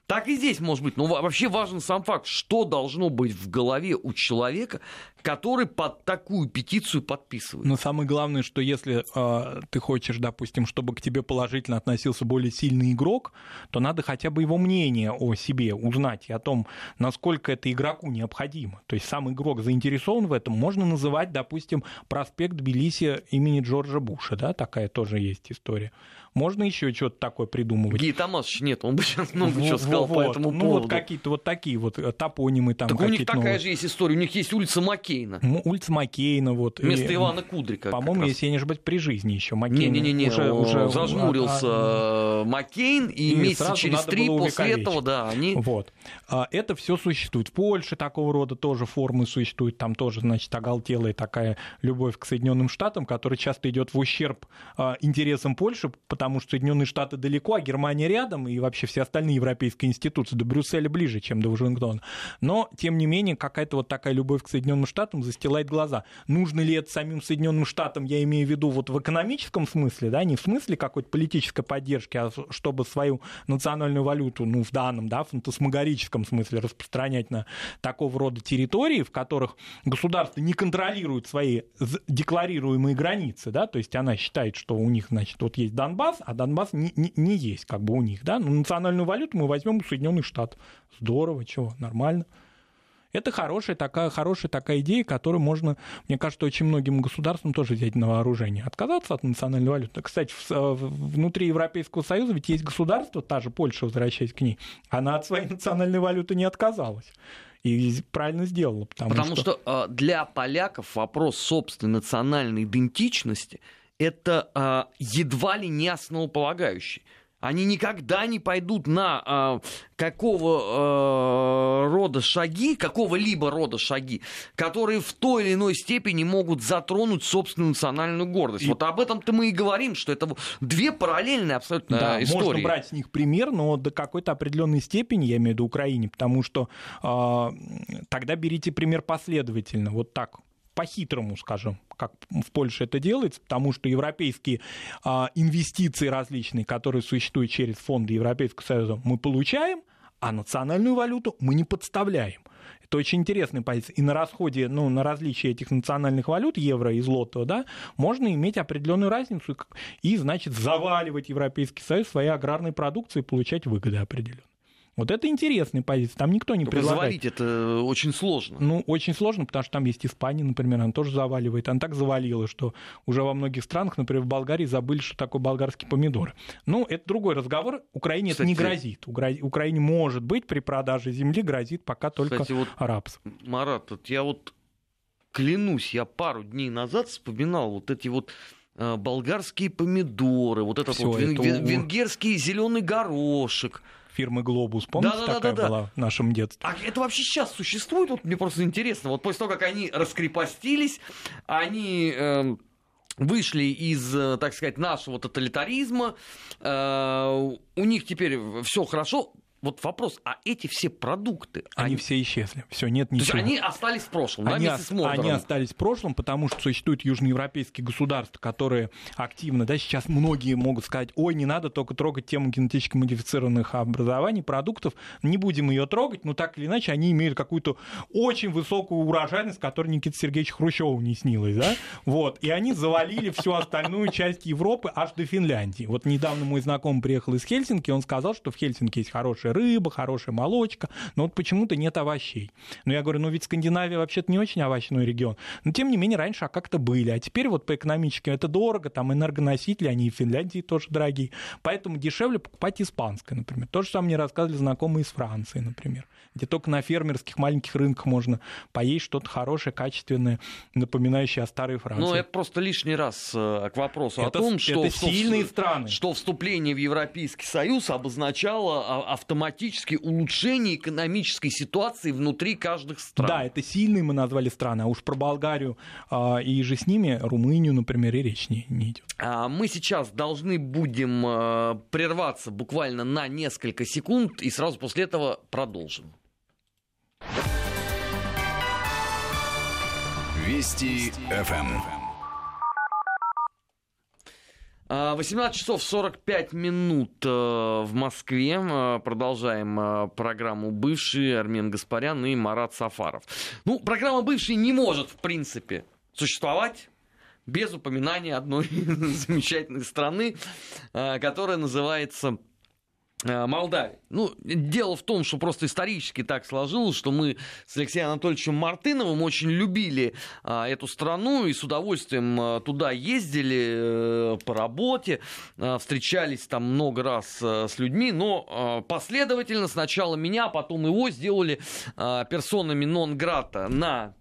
[SPEAKER 1] Так и здесь может быть. Но вообще важен сам факт, что должно быть в голове у человека, который под такую петицию подписывает.
[SPEAKER 2] Но самое главное, что если э, ты хочешь, допустим, чтобы к тебе положительно относился более сильный игрок, то надо хотя бы его мнение о себе узнать и о том, насколько это игроку необходимо. То есть сам игрок заинтересован в этом. Можно называть, допустим, проспект Тбилиси имени Джорджа Буша, да, такая тоже есть история. Можно еще что-то такое придумывать.
[SPEAKER 1] Гея Томасович нет, он бы сейчас много вот, чего сказал вот, по этому
[SPEAKER 2] ну,
[SPEAKER 1] поводу.
[SPEAKER 2] вот какие-то вот такие вот э, топонимы там.
[SPEAKER 1] Так у них такая новые. же есть история, у них есть улица Маккейна.
[SPEAKER 2] Улица Маккейна, вот.
[SPEAKER 1] Вместо и, Ивана Кудрика.
[SPEAKER 2] По-моему, если я не ошибаюсь, при жизни еще Маккейн.
[SPEAKER 1] Не-не-не, уже, уже зажмурился а, а, Маккейн, и, и месяца через три после этого, да, они...
[SPEAKER 2] Вот. А, это все существует. В Польше такого рода тоже формы существуют, там тоже, значит, оголтелая такая любовь к Соединенным Штатам, которая часто идет в ущерб интересам Польши, потому что Соединенные Штаты Штаты далеко, а Германия рядом, и вообще все остальные европейские институции до Брюсселя ближе, чем до Вашингтона. Но, тем не менее, какая-то вот такая любовь к Соединенным Штатам застилает глаза. Нужно ли это самим Соединенным Штатам, я имею в виду вот в экономическом смысле, да, не в смысле какой-то политической поддержки, а чтобы свою национальную валюту, ну, в данном, да, фантасмагорическом смысле распространять на такого рода территории, в которых государство не контролирует свои декларируемые границы, да, то есть она считает, что у них, значит, вот есть Донбасс, а Донбасс не, не, не есть как бы у них, да, но национальную валюту мы возьмем у Соединенных Штатов. Здорово, чего, нормально. Это хорошая такая, хорошая такая идея, которую можно, мне кажется, очень многим государствам тоже взять на вооружение. Отказаться от национальной валюты. Кстати, внутри Европейского Союза ведь есть государство, та же Польша, возвращаясь к ней, она от своей [laughs] национальной валюты не отказалась. И правильно сделала. Потому,
[SPEAKER 1] потому что... что для поляков вопрос собственной национальной идентичности – это а, едва ли не основополагающий. Они никогда не пойдут на а, какого а, рода шаги, какого-либо рода шаги, которые в той или иной степени могут затронуть собственную национальную гордость. И... Вот об этом-то мы и говорим, что это две параллельные абсолютно да, истории.
[SPEAKER 2] Можно брать с них пример, но до какой-то определенной степени, я имею в виду Украине, потому что а, тогда берите пример последовательно, вот так по-хитрому, скажем, как в Польше это делается, потому что европейские а, инвестиции различные, которые существуют через фонды Европейского Союза, мы получаем, а национальную валюту мы не подставляем. Это очень интересная позиция. И на расходе, ну, на различие этих национальных валют, евро и злотого, да, можно иметь определенную разницу и, значит, заваливать Европейский Союз своей аграрной продукцией и получать выгоды определенные. Вот это интересная позиция. Там никто не Только предлагает.
[SPEAKER 1] завалить это очень сложно.
[SPEAKER 2] Ну, очень сложно, потому что там есть Испания, например, она тоже заваливает. Она так завалила, что уже во многих странах, например, в Болгарии забыли, что такое болгарский помидор. Ну, это другой разговор. Украине Кстати, это не грозит. Украине, может быть, при продаже земли грозит пока только Кстати, вот, рабс.
[SPEAKER 1] Марат, вот я вот клянусь, я пару дней назад вспоминал вот эти вот э, болгарские помидоры, вот этот Всё вот это... венгерский зеленый горошек
[SPEAKER 2] фирмы Глобус. Помните, да, да, такая да, да, была в нашем детстве?
[SPEAKER 1] А это вообще сейчас существует? Вот мне просто интересно. Вот после того, как они раскрепостились, они... Э, вышли из, э, так сказать, нашего тоталитаризма, э, у них теперь все хорошо, вот вопрос, а эти все продукты...
[SPEAKER 2] Они, они... все исчезли, все, нет ничего.
[SPEAKER 1] То есть они остались в прошлом, они, да, с
[SPEAKER 2] Они остались в прошлом, потому что существуют южноевропейские государства, которые активно, да, сейчас многие могут сказать, ой, не надо только трогать тему генетически модифицированных образований, продуктов, не будем ее трогать, но так или иначе они имеют какую-то очень высокую урожайность, которой Никита Сергеевич Хрущеву не снилось, да, вот, и они завалили всю остальную часть Европы аж до Финляндии. Вот недавно мой знакомый приехал из Хельсинки, он сказал, что в Хельсинки есть хорошая рыба, хорошая молочка, но вот почему-то нет овощей. Но я говорю, ну ведь Скандинавия вообще-то не очень овощной регион. Но тем не менее, раньше а как-то были. А теперь вот по экономическим это дорого, там энергоносители, они и в Финляндии тоже дорогие. Поэтому дешевле покупать испанское, например. То же самое мне рассказывали знакомые из Франции, например, где только на фермерских маленьких рынках можно поесть что-то хорошее, качественное, напоминающее о старой Франции.
[SPEAKER 1] Ну, это просто лишний раз э, к вопросу
[SPEAKER 2] это,
[SPEAKER 1] о том, что,
[SPEAKER 2] это сильные
[SPEAKER 1] что,
[SPEAKER 2] страны.
[SPEAKER 1] что вступление в Европейский Союз обозначало а, автоматически улучшение экономической ситуации внутри каждых стран.
[SPEAKER 2] Да, это сильные мы назвали страны, а уж про Болгарию а, и же с ними, Румынию, например, и речь не, не идет.
[SPEAKER 1] А мы сейчас должны будем а, прерваться буквально на несколько секунд и сразу после этого продолжим.
[SPEAKER 3] Вести ФМ.
[SPEAKER 1] 18 а, часов 45 минут э, в Москве. Э, продолжаем э, программу «Бывший» Армен Гаспарян и Марат Сафаров. Ну, программа «Бывший» не может, в принципе, существовать без упоминания одной [laughs] замечательной страны, которая называется Молдавии. Ну, дело в том, что просто исторически так сложилось, что мы с Алексеем Анатольевичем Мартыновым очень любили а, эту страну и с удовольствием а, туда ездили а, по работе, а, встречались там много раз а, с людьми, но а, последовательно сначала меня, а потом его сделали а, персонами нон-грата на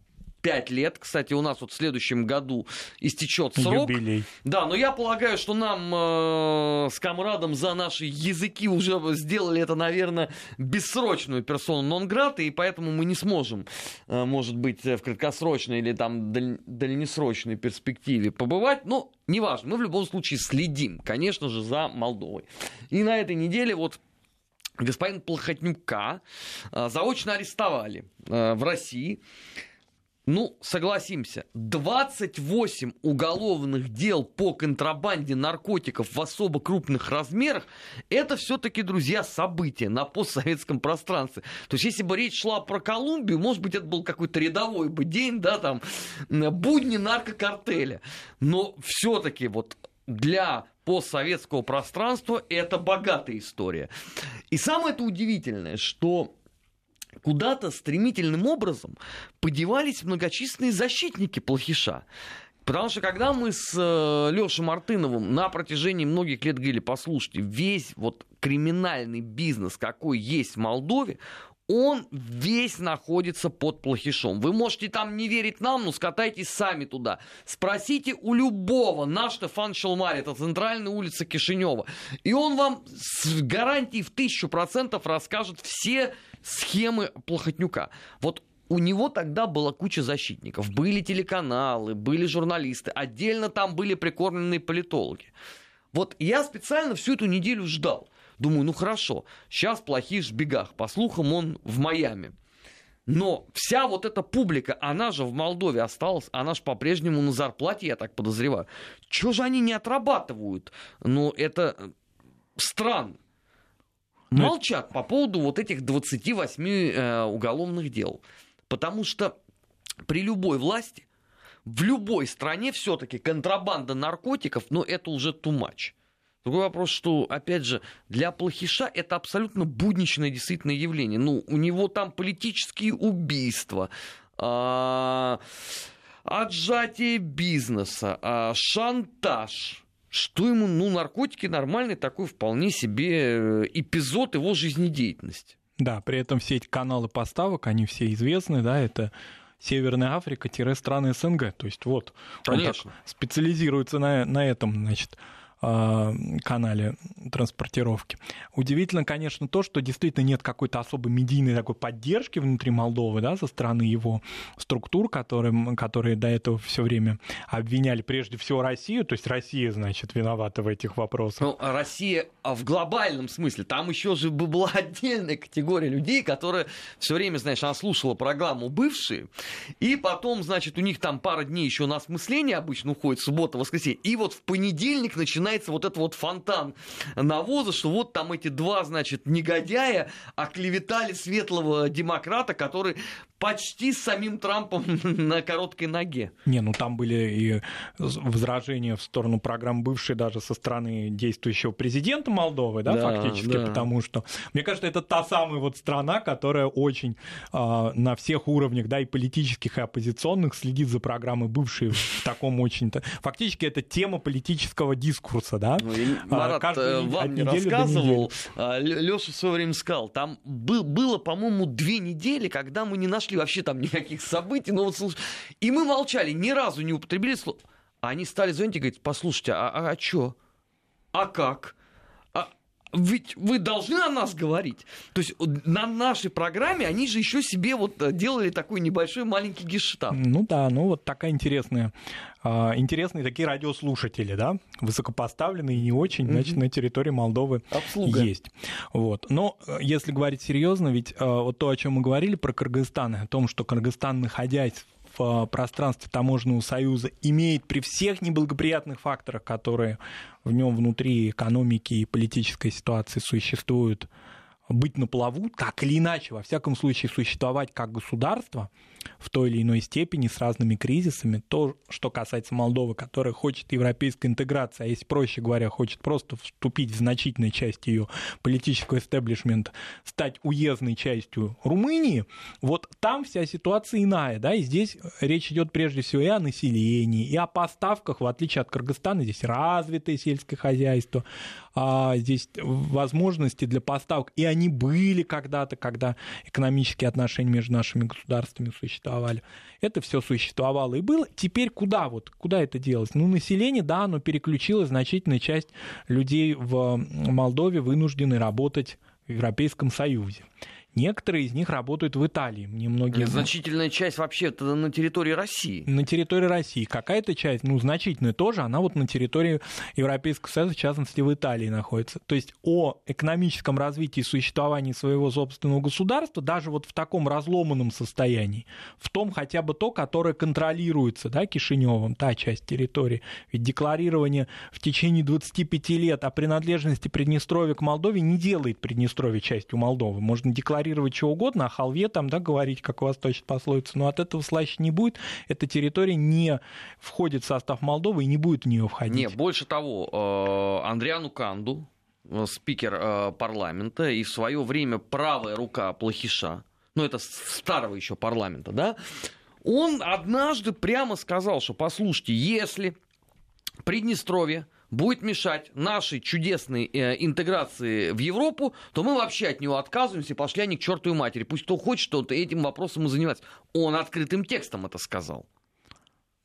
[SPEAKER 1] 5 лет. Кстати, у нас вот в следующем году истечет срок.
[SPEAKER 2] Юбилей.
[SPEAKER 1] Да, но я полагаю, что нам э, с комрадом за наши языки уже сделали это, наверное, бессрочную персону нон-грата, и поэтому мы не сможем, э, может быть, в краткосрочной или там даль- дальнесрочной перспективе побывать. Но неважно, мы в любом случае следим, конечно же, за Молдовой. И на этой неделе вот господин Плохотнюка э, заочно арестовали э, в России. Ну, согласимся, 28 уголовных дел по контрабанде наркотиков в особо крупных размерах, это все-таки, друзья, события на постсоветском пространстве. То есть, если бы речь шла про Колумбию, может быть, это был какой-то рядовой бы день, да, там, будни наркокартеля. Но все-таки вот для постсоветского пространства это богатая история. И самое это удивительное, что куда-то стремительным образом подевались многочисленные защитники плохиша. Потому что когда мы с э, Лешей Мартыновым на протяжении многих лет говорили, послушайте, весь вот криминальный бизнес, какой есть в Молдове, он весь находится под плохишом. Вы можете там не верить нам, но скатайтесь сами туда. Спросите у любого, наш Штефан Шелмарь, это центральная улица Кишинева. И он вам с гарантией в тысячу процентов расскажет все схемы Плохотнюка. Вот у него тогда была куча защитников. Были телеканалы, были журналисты. Отдельно там были прикормленные политологи. Вот я специально всю эту неделю ждал. Думаю, ну хорошо, сейчас плохиш в бегах. По слухам, он в Майами. Но вся вот эта публика, она же в Молдове осталась, она же по-прежнему на зарплате, я так подозреваю. Чего же они не отрабатывают? Ну, это странно. Ну, Молчат по поводу вот этих 28 э, уголовных дел. Потому что при любой власти, в любой стране все-таки контрабанда наркотиков, ну, это уже much. Другой вопрос, что, опять же, для плохиша это абсолютно будничное действительно явление. Ну, у него там политические убийства, а, отжатие бизнеса, а, шантаж. Что ему, ну, наркотики нормальный такой вполне себе э, эпизод его жизнедеятельности.
[SPEAKER 2] Да, при этом все эти каналы поставок, они все известны, да, это Северная Африка-страны СНГ. То есть вот,
[SPEAKER 1] Конечно.
[SPEAKER 2] он специализируется на, на этом, значит, канале транспортировки. Удивительно, конечно, то, что действительно нет какой-то особой медийной такой поддержки внутри Молдовы, да, со стороны его структур, которые, которые до этого все время обвиняли прежде всего Россию, то есть Россия, значит, виновата в этих вопросах.
[SPEAKER 1] Ну, Россия а в глобальном смысле, там еще же была отдельная категория людей, которые все время, знаешь, она слушала программу «Бывшие», и потом, значит, у них там пара дней еще на осмысление обычно уходит, суббота, воскресенье, и вот в понедельник начинает начинается вот этот вот фонтан навоза, что вот там эти два, значит, негодяя оклеветали светлого демократа, который почти с самим Трампом [laughs] на короткой ноге.
[SPEAKER 2] Не, ну там были и возражения в сторону программ бывшей даже со стороны действующего президента Молдовы, да, да фактически, да. потому что, мне кажется, это та самая вот страна, которая очень э, на всех уровнях, да, и политических, и оппозиционных следит за программой бывшей в таком очень... Фактически это тема политического дискурса, да. Ну,
[SPEAKER 1] Марат, Каждый, вам не рассказывал, а, Леша в свое время сказал, там был, было, по-моему, две недели, когда мы не нашли вообще там никаких событий, но вот и мы молчали, ни разу не употребили слово. А они стали звонить и говорить, послушайте, а, а, а что? А как? Ведь вы должны о нас говорить. То есть на нашей программе они же еще себе вот э, делали такой небольшой маленький гештаб.
[SPEAKER 2] Ну да, ну вот такая интересная, а, интересные такие радиослушатели, да, высокопоставленные не очень, mm-hmm. значит, на территории Молдовы Обслуга. есть. Вот. Но э, если говорить серьезно, ведь э, вот то, о чем мы говорили про Кыргызстан, о том, что Кыргызстан, находясь в пространстве таможенного союза имеет при всех неблагоприятных факторах, которые в нем внутри экономики и политической ситуации существуют, быть на плаву, так или иначе, во всяком случае, существовать как государство – в той или иной степени с разными кризисами. То, что касается Молдовы, которая хочет европейской интеграции, а если проще говоря, хочет просто вступить в значительную часть ее политического истеблишмента, стать уездной частью Румынии, вот там вся ситуация иная, да, и здесь речь идет прежде всего и о населении, и о поставках, в отличие от Кыргызстана, здесь развитое сельское хозяйство, а здесь возможности для поставок, и они были когда-то, когда экономические отношения между нашими государствами существовали. Это все существовало и было. Теперь куда вот, куда это делось? Ну, население, да, оно переключилось, значительная часть людей в Молдове вынуждены работать в Европейском Союзе. Некоторые из них работают в Италии. Мне многие...
[SPEAKER 1] Значительная часть вообще на территории России.
[SPEAKER 2] На территории России. Какая-то часть, ну, значительная тоже, она вот на территории Европейского Союза, в частности, в Италии находится. То есть о экономическом развитии и существовании своего собственного государства, даже вот в таком разломанном состоянии, в том хотя бы то, которое контролируется да, Кишиневым, та часть территории. Ведь декларирование в течение 25 лет о принадлежности Приднестровья к Молдове не делает Приднестровье частью Молдовы. Можно декларировать декларировать что угодно, о халве там, да, говорить, как у вас точно пословица, но от этого слаще не будет. Эта территория не входит в состав Молдовы и не будет в нее входить.
[SPEAKER 1] Не, больше того, э, Андриану Канду, э, спикер э, парламента, и в свое время правая рука Плохиша, ну это старого еще парламента, да, он однажды прямо сказал, что послушайте, если Приднестровье будет мешать нашей чудесной э, интеграции в Европу, то мы вообще от него отказываемся пошли они к чертовой матери. Пусть кто хочет, тот этим вопросом и занимается. Он открытым текстом это сказал.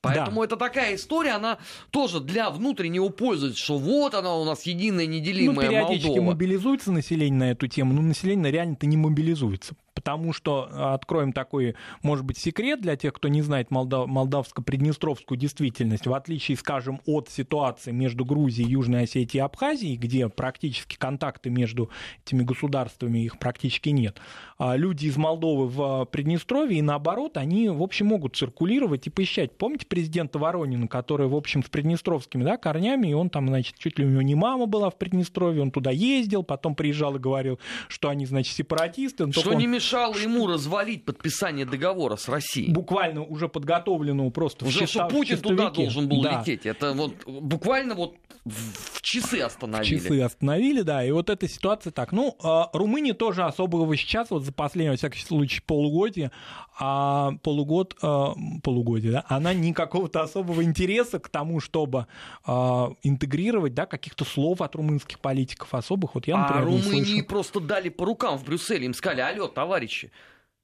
[SPEAKER 1] Поэтому да. это такая история, она тоже для внутреннего пользователя, что вот она у нас единая неделимая ну,
[SPEAKER 2] периодически
[SPEAKER 1] Молдова.
[SPEAKER 2] мобилизуется население на эту тему, но население реально-то не мобилизуется потому что, э, откроем такой, может быть, секрет для тех, кто не знает молдав, молдавско-приднестровскую действительность, в отличие, скажем, от ситуации между Грузией, Южной Осетией и Абхазией, где практически контакты между этими государствами, их практически нет, а люди из Молдовы в Приднестровье и наоборот, они, в общем, могут циркулировать и посещать. Помните президента Воронина, который, в общем, с приднестровскими да, корнями, и он там, значит, чуть ли у него не мама была в Приднестровье, он туда ездил, потом приезжал и говорил, что они, значит, сепаратисты.
[SPEAKER 1] Что не мешает мешало ему развалить подписание договора с Россией?
[SPEAKER 2] Буквально уже подготовленного просто
[SPEAKER 1] уже, в что Путин туда должен был да. лететь. Это вот буквально вот в часы остановили.
[SPEAKER 2] В часы остановили, да. И вот эта ситуация так. Ну, а, Румыния тоже особого сейчас, вот за последнее, во всяком случае, полугодие, а полугод, а, полугодие, да, она никакого-то особого интереса к тому, чтобы а, интегрировать, да, каких-то слов от румынских политиков особых. Вот я,
[SPEAKER 1] например, а Румынии просто дали по рукам в Брюсселе, им сказали, алло, товарищи,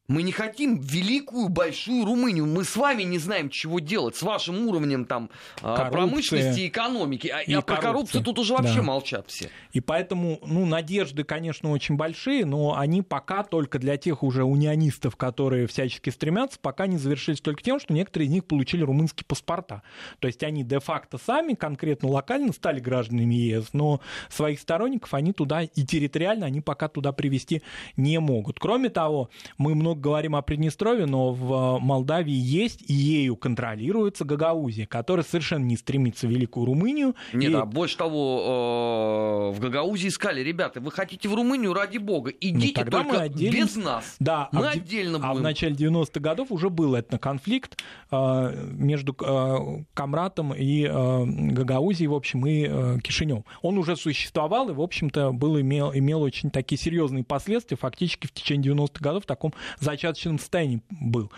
[SPEAKER 1] мы не хотим великую большую Румынию. Мы с вами не знаем, чего делать. С вашим уровнем там а, Коррупция промышленности и экономики. А, и а про коррупцию тут уже вообще да. молчат все.
[SPEAKER 2] И поэтому, ну, надежды, конечно, очень большие, но они пока только для тех уже унионистов, которые всячески стремятся, пока не завершились только тем, что некоторые из них получили румынские паспорта. То есть они де-факто сами, конкретно локально, стали гражданами ЕС, но своих сторонников они туда и территориально они пока туда привести не могут. Кроме того, мы много много говорим о Приднестровье, но в Молдавии есть и ею контролируется Гагаузия, которая совершенно не стремится в Великую Румынию.
[SPEAKER 1] Нет,
[SPEAKER 2] и...
[SPEAKER 1] а больше того, э, в Гагаузии искали, ребята, вы хотите в Румынию, ради бога, идите
[SPEAKER 2] ну,
[SPEAKER 1] только
[SPEAKER 2] отделим...
[SPEAKER 1] без нас.
[SPEAKER 2] Да,
[SPEAKER 1] мы
[SPEAKER 2] а
[SPEAKER 1] отдельно
[SPEAKER 2] будем.
[SPEAKER 1] А
[SPEAKER 2] в начале 90-х годов уже был этноконфликт э, между э, Камратом и э, Гагаузией, в общем, и э, Кишинем. Он уже существовал и, в общем-то, был, имел, имел очень такие серьезные последствия. Фактически в течение 90-х годов в таком зачаточном состоянии был.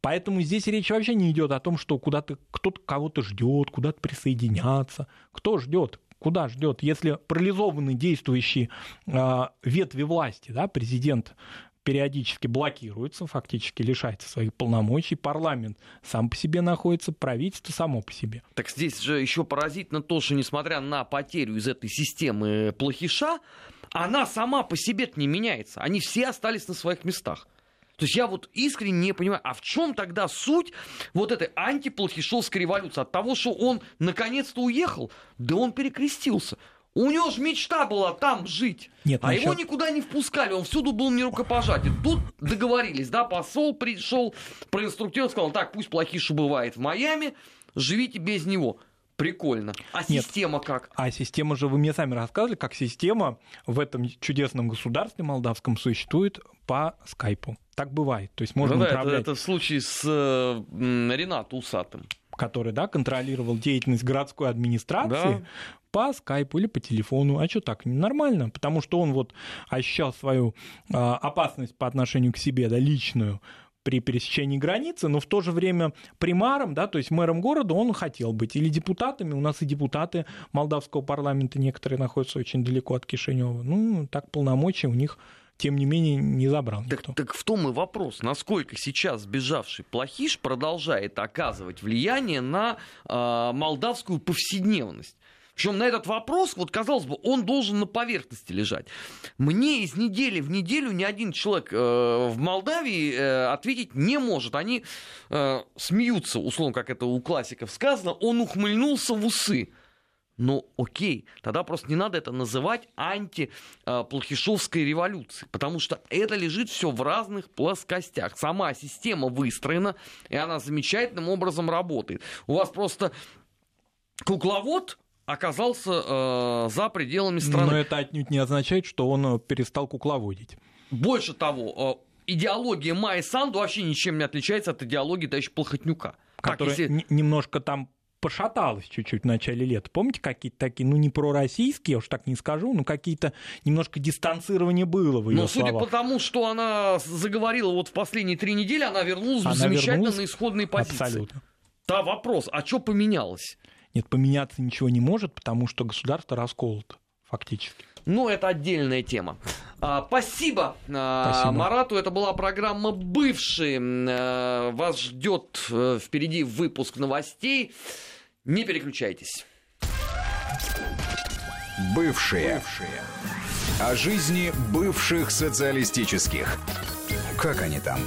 [SPEAKER 2] Поэтому здесь речь вообще не идет о том, что куда-то кто-то кого-то ждет, куда-то присоединяться. Кто ждет? Куда ждет? Если парализованы действующие э, ветви власти, да, президент периодически блокируется, фактически лишается своих полномочий, парламент сам по себе находится, правительство само по себе.
[SPEAKER 1] Так здесь же еще поразительно то, что несмотря на потерю из этой системы плохиша, она сама по себе не меняется. Они все остались на своих местах. То есть я вот искренне не понимаю, а в чем тогда суть вот этой антиплохишовской революции? От того, что он наконец-то уехал? Да он перекрестился. У него же мечта была там жить. Нет, а насчет... его никуда не впускали, он всюду был не рукопожатен. Тут договорились, да, посол пришел, проинструктировал, сказал, так, пусть плохиша бывает в Майами, живите без него. Прикольно. А Нет. система как?
[SPEAKER 2] А система же, вы мне сами рассказывали, как система в этом чудесном государстве молдавском существует по скайпу. Так бывает. То есть можно ну, да, управлять...
[SPEAKER 1] это, это в случае с э, Ренатом Усатым
[SPEAKER 2] который да, контролировал деятельность городской администрации, да. по скайпу или по телефону. А что так? Нормально, потому что он вот ощущал свою э, опасность по отношению к себе, да, личную, при пересечении границы, но в то же время примаром, да, то есть мэром города он хотел быть, или депутатами, у нас и депутаты молдавского парламента некоторые находятся очень далеко от Кишинева, ну, так полномочия у них тем не менее не забрал
[SPEAKER 1] никто. Так, так в том и вопрос, насколько сейчас сбежавший плохиш продолжает оказывать влияние на э, молдавскую повседневность. Причем на этот вопрос, вот казалось бы, он должен на поверхности лежать. Мне из недели в неделю ни один человек э, в Молдавии э, ответить не может. Они э, смеются, условно, как это у классиков сказано, он ухмыльнулся в усы. Ну, окей, тогда просто не надо это называть антиплохишовской революцией, потому что это лежит все в разных плоскостях. Сама система выстроена, и она замечательным образом работает. У вас просто кукловод оказался э, за пределами страны.
[SPEAKER 2] Но это отнюдь не означает, что он э, перестал кукловодить.
[SPEAKER 1] Больше того, э, идеология Майи Санду вообще ничем не отличается от идеологии товарища Плохотнюка.
[SPEAKER 2] Которая так, если... немножко там пошаталась чуть-чуть в начале лета. Помните, какие-то такие, ну, не пророссийские, я уж так не скажу, но какие-то немножко дистанцирование было в ее Но
[SPEAKER 1] судя по тому, что она заговорила вот в последние три недели, она вернулась она замечательно вернулась... на исходные позиции. Абсолютно. Да, вопрос, а что поменялось?
[SPEAKER 2] Нет, поменяться ничего не может, потому что государство расколото фактически.
[SPEAKER 1] Ну, это отдельная тема. А, спасибо, а, спасибо Марату. Это была программа «Бывшие». А, вас ждет а, впереди выпуск новостей. Не переключайтесь.
[SPEAKER 3] Бывшие. Бывшие. О жизни бывших социалистических. Как они там?